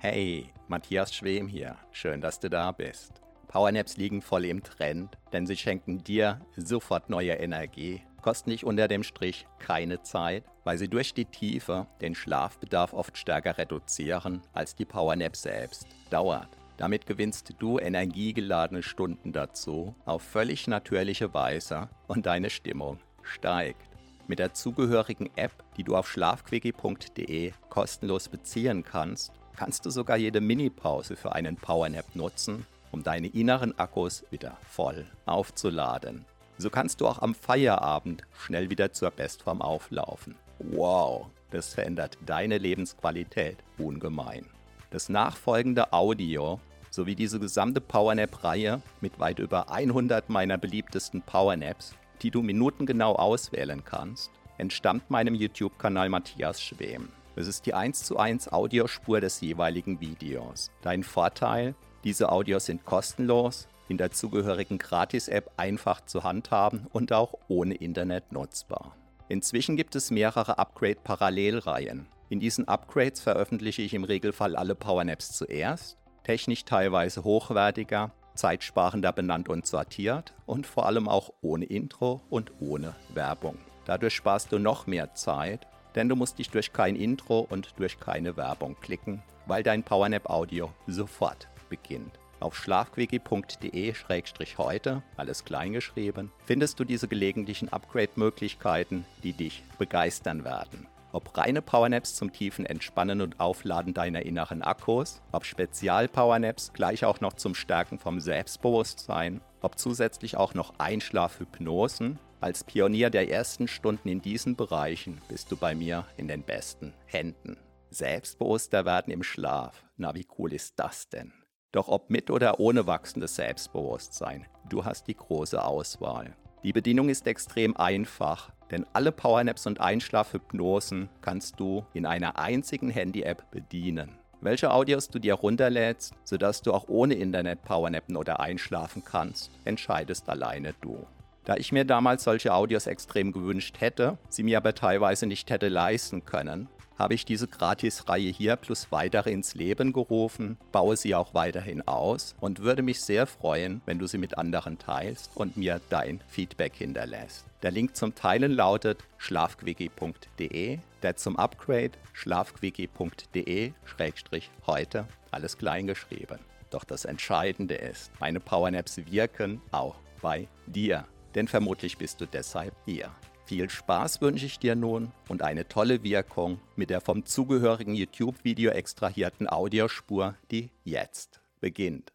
Hey, Matthias Schwem hier. Schön, dass du da bist. Powernaps liegen voll im Trend, denn sie schenken dir sofort neue Energie, kosten dich unter dem Strich keine Zeit, weil sie durch die Tiefe den Schlafbedarf oft stärker reduzieren als die Powernap selbst. Dauert. Damit gewinnst du energiegeladene Stunden dazu auf völlig natürliche Weise und deine Stimmung steigt. Mit der zugehörigen App, die du auf schlafquickie.de kostenlos beziehen kannst, kannst du sogar jede Minipause für einen Powernap nutzen, um deine inneren Akkus wieder voll aufzuladen. So kannst du auch am Feierabend schnell wieder zur Bestform auflaufen. Wow, das verändert deine Lebensqualität ungemein. Das nachfolgende Audio sowie diese gesamte Powernap-Reihe mit weit über 100 meiner beliebtesten Powernaps die du minutengenau auswählen kannst, entstammt meinem YouTube-Kanal Matthias Schwem. Es ist die 1 zu 1 Audiospur des jeweiligen Videos. Dein Vorteil, diese Audios sind kostenlos, in der zugehörigen Gratis-App einfach zu handhaben und auch ohne Internet nutzbar. Inzwischen gibt es mehrere Upgrade-Parallelreihen. In diesen Upgrades veröffentliche ich im Regelfall alle Powernaps zuerst, technisch teilweise hochwertiger, zeitsparender benannt und sortiert und vor allem auch ohne Intro und ohne Werbung. Dadurch sparst du noch mehr Zeit, denn du musst dich durch kein Intro und durch keine Werbung klicken, weil dein Powernap Audio sofort beginnt. Auf schlafquickie.de-heute, alles kleingeschrieben, findest du diese gelegentlichen Upgrade-Möglichkeiten, die dich begeistern werden. Ob reine Powernaps zum tiefen Entspannen und Aufladen deiner inneren Akkus, ob Spezial-Powernaps gleich auch noch zum Stärken vom Selbstbewusstsein, ob zusätzlich auch noch Einschlafhypnosen. Als Pionier der ersten Stunden in diesen Bereichen bist du bei mir in den besten Händen. Selbstbewusster werden im Schlaf. Na, wie cool ist das denn? Doch ob mit oder ohne wachsendes Selbstbewusstsein, du hast die große Auswahl. Die Bedienung ist extrem einfach, denn alle Powernaps und Einschlafhypnosen kannst du in einer einzigen Handy-App bedienen. Welche Audios du dir runterlädst, sodass du auch ohne Internet Powernappen oder einschlafen kannst, entscheidest alleine du. Da ich mir damals solche Audios extrem gewünscht hätte, sie mir aber teilweise nicht hätte leisten können, habe ich diese Gratis-Reihe hier plus weitere ins Leben gerufen, baue sie auch weiterhin aus und würde mich sehr freuen, wenn du sie mit anderen teilst und mir dein Feedback hinterlässt. Der Link zum Teilen lautet schlafquickie.de, der zum Upgrade schlafquickie.de-heute, alles klein geschrieben. Doch das Entscheidende ist, meine Powernaps wirken auch bei dir, denn vermutlich bist du deshalb hier. Viel Spaß wünsche ich dir nun und eine tolle Wirkung mit der vom zugehörigen YouTube-Video extrahierten Audiospur, die jetzt beginnt.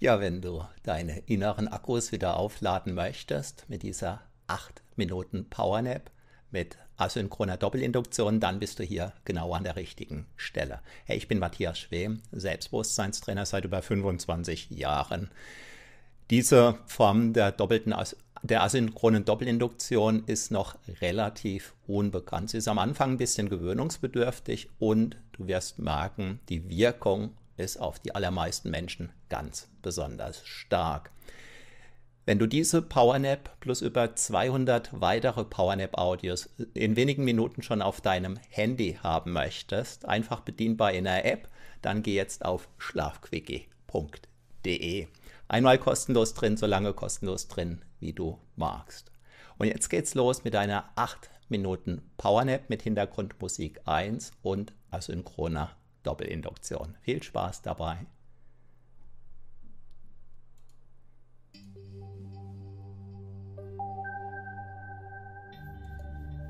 Ja, wenn du deine inneren Akkus wieder aufladen möchtest mit dieser 8 Minuten Powernap mit asynchroner Doppelinduktion, dann bist du hier genau an der richtigen Stelle. Hey, ich bin Matthias Schwem, Selbstbewusstseinstrainer seit über 25 Jahren. Diese Form der doppelten der asynchronen Doppelinduktion ist noch relativ unbekannt. Sie ist am Anfang ein bisschen gewöhnungsbedürftig und du wirst merken, die Wirkung ist auf die allermeisten Menschen ganz besonders stark. Wenn du diese PowerNap plus über 200 weitere PowerNap-Audios in wenigen Minuten schon auf deinem Handy haben möchtest, einfach bedienbar in der App, dann geh jetzt auf schlafquickie.de. Einmal kostenlos drin, so lange kostenlos drin, wie du magst. Und jetzt geht's los mit einer 8 Minuten Powernap mit Hintergrundmusik 1 und asynchroner Doppelinduktion. Viel Spaß dabei.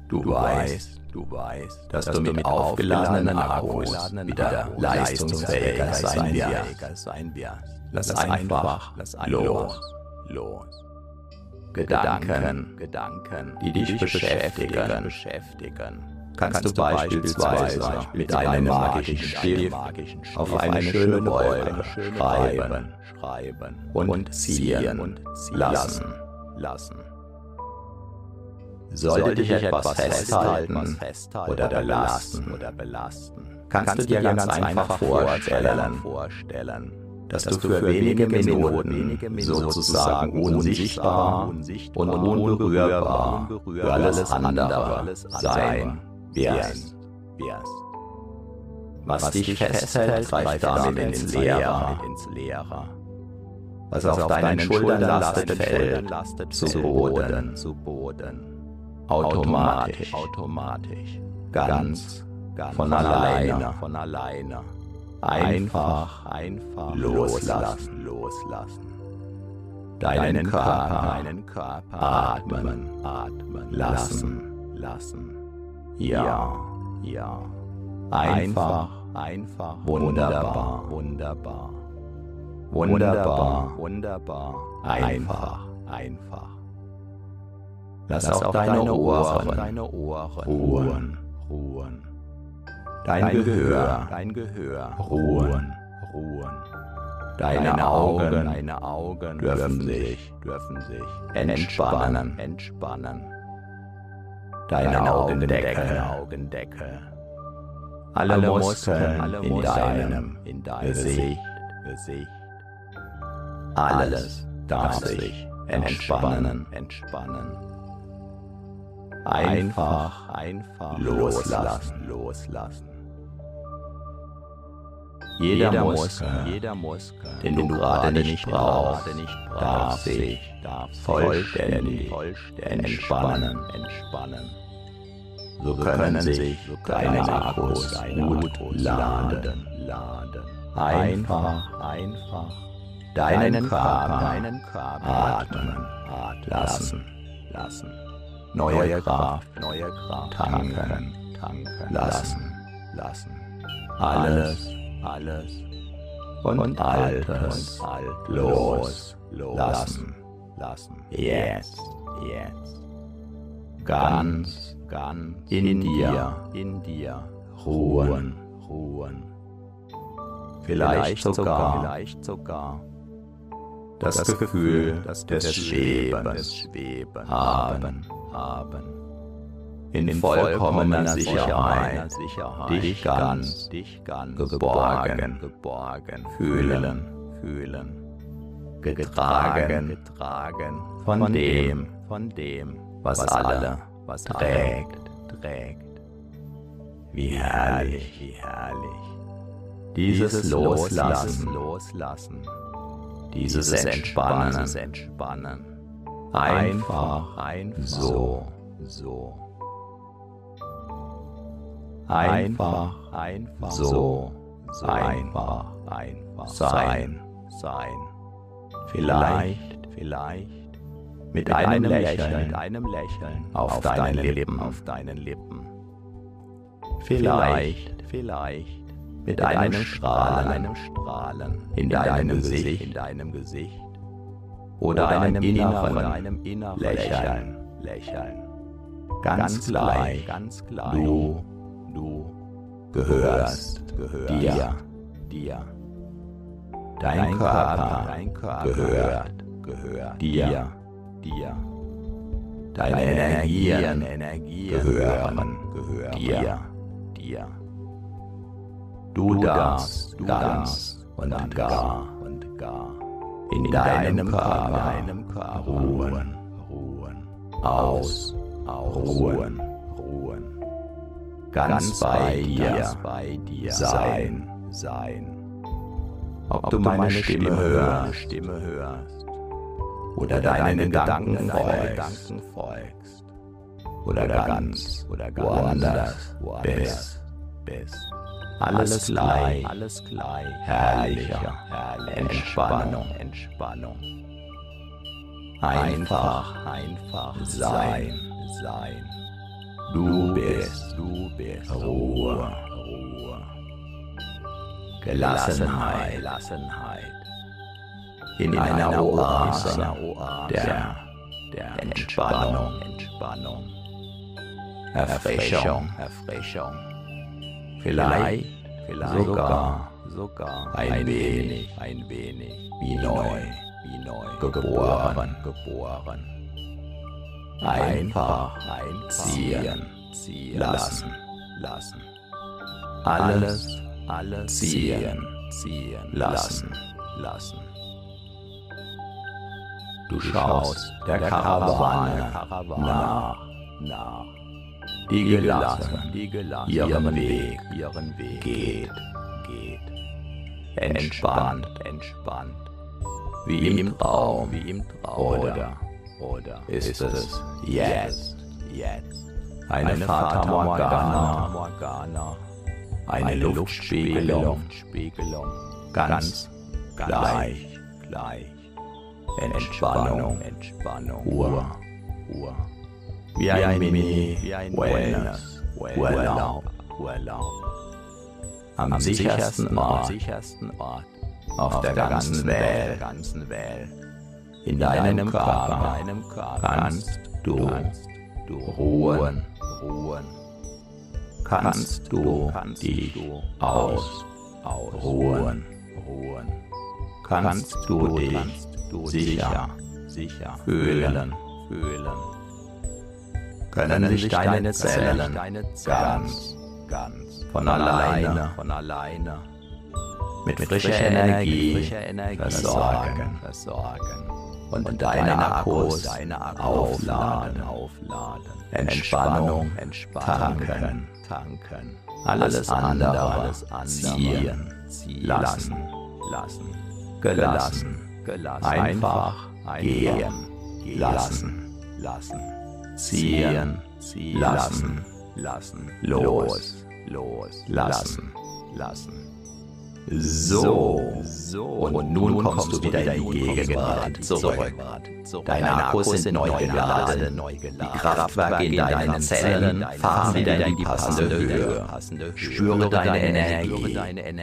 Du weißt, du weißt, dass, dass du mit aufgeladenen Akkus wieder leistungsfähiger sein wirst. Lass einfach los, los. Gedanken, Gedanken, die dich beschäftigen, beschäftigen. Kannst du beispielsweise mit einem magischen Stift auf eine schöne Wolke schreiben, schreiben und ziehen lassen, lassen. Sollte dich etwas festhalten oder belasten, kannst du dir ganz einfach vorstellen, dass, dass du für wenige Minuten sozusagen unsichtbar und unberührbar für alles andere sein wirst. Was dich festhält, greift damit ins Leere. Was auf deinen Schultern lastet, fällt zu Boden. Automatisch, ganz, von alleine. Einfach, einfach loslassen, loslassen. Deinen Körper, deinen Körper atmen, atmen. Lassen, lassen. Ja, ja. Einfach, einfach, wunderbar, wunderbar. Wunderbar, wunderbar, einfach, einfach. Lass auch deine Ohren, deine Ohren ruhen, ruhen. Dein Gehör, dein Gehör. Ruhen, ruhen. Deine Augen, deine Augen dürfen sich, dürfen sich entspannen, entspannen. Deine Augendecke, Augendecke. Alle Muskeln in deinem, in deinem Gesicht, Gesicht. Alles darf sich entspannen, entspannen. Einfach, einfach loslassen, loslassen. Jeder Muskel, jeder Muskel, den du gerade nicht brauchst, darf sich vollständig entspannen, entspannen. So können sich deine Akkus gut laden, laden. Einfach, einfach deinen Körper, atmen, lassen, lassen. Neue Kraft, tanken, tanken lassen, lassen. Alles, alles und, Altes, alt los, lassen. Jetzt, jetzt. Ganz, ganz in dir, in dir. ruhen, ruhen. Vielleicht sogar, vielleicht sogar. das, Gefühl, des Schwebens, Schweben haben, haben. In, in vollkommener Sicherheit, Sicherheit dich ganz, dich ganz geborgen, geborgen fühlen, fühlen. Getragen, getragen von dem, von dem, was alle, was trägt, trägt. Wie herrlich, wie herrlich. Dieses Loslassen, Loslassen dieses Entspannen, Entspannen. Einfach, einfach so, so. Einfach, einfach. So, so. einfach, einfach. Sein, sein. Vielleicht, vielleicht. Mit, mit einem, Lächeln, mit einem Lächeln. auf, auf deinen Lippen, Lippen, auf deinen Lippen. Vielleicht, vielleicht. Mit, mit einem, einem Strahlen, einem Strahlen. In, in deinem Gesicht, Gesicht, in deinem Gesicht. Oder, oder einem inneren, einem inneren Lächeln, Lächeln. Ganz, ganz gleich, ganz gleich. Du gehörst, gehörst dir, dir. Dein, Körper, dein Körper gehört, gehört. Dir, dir. Deine Energien, Energien gehören, gehören dir, dir. Du darfst ganz und gar und gar in deinem Körper, Körper ruhen, ruhen, aus, ruhen, ruhen. Ganz bei dir, bei dir sein, sein. Ob du meine Stimme hörst, oder deinen Gedanken folgst. oder ganz oder woanders bist, bist. Alles gleich, herrlicher, Entspannung, Entspannung. Einfach, einfach sein, sein. Du bist, du bist Ruhe, Ruhe. Gelassenheit, Gelassenheit. In einer Oase der, der Entspannung, Entspannung. Erfrischung, Erfrischung. Vielleicht, vielleicht sogar, sogar ein wenig, ein wenig wie neu, wie neu geboren, geboren. Einfach einziehen, ziehen. Lassen, lassen. Alles, alles ziehen, ziehen. Lassen, lassen. Du schaust der Karawane nach, nach. Die gelassen, ihren Weg, ihren Weg. geht, geht. Entspannt, entspannt. Wie im Traum, wie im Traum. Oder, oder ist es jetzt, jetzt. Eine Fata Morgana, Morgana. Eine Luftspiegelung, Spiegelung. Ganz gleich, gleich. Entspannung, Entspannung, Ruhe, Ruhe. Wie ein Mini, wie ein Wellness, Urlaub, Urlaub. Am sichersten Ort, Ort. Auf der ganzen Welt, ganzen Welt. In deinem Körper, kannst du, ruhen, ruhen. Kannst du dich aus, ausruhen, ruhen. Kannst du dich sicher, sicher fühlen, fühlen. Können sich deine Zellen ganz, ganz von alleine, von alleine mit frischer Energie versorgen, versorgen und deine Akkus aufladen, aufladen. Entspannung, tanken, tanken. Alles andere ziehen, lassen, lassen, gelassen, einfach gehen, lassen, lassen, ziehen, lassen, lassen, los, los, lassen, lassen. So. so. Und nun kommst du wieder in die Gegenwart zurück. Deine Akkus sind neu geladen. Die Kraftwerke in deinen Zellen fahren wieder in die passende Höhe. Spüre deine Energie.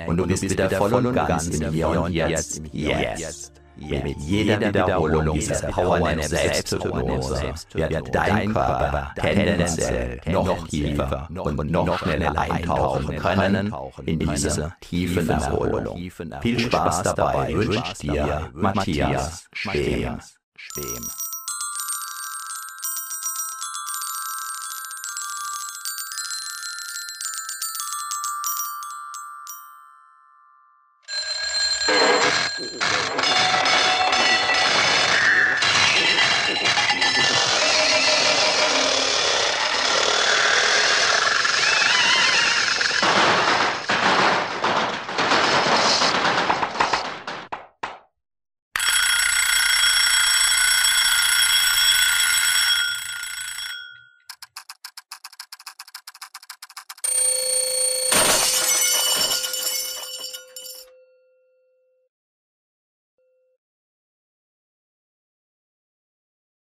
Und du bist wieder voll und ganz in hier und jetzt. Jetzt. Mit jeder Wiederholung dieser Powernap Selbsthypnose wird dein Körper tendenziell noch tiefer und noch schneller eintauchen können in diese tiefen Erholung. Viel Spaß dabei wünscht dir Matthias Schwem.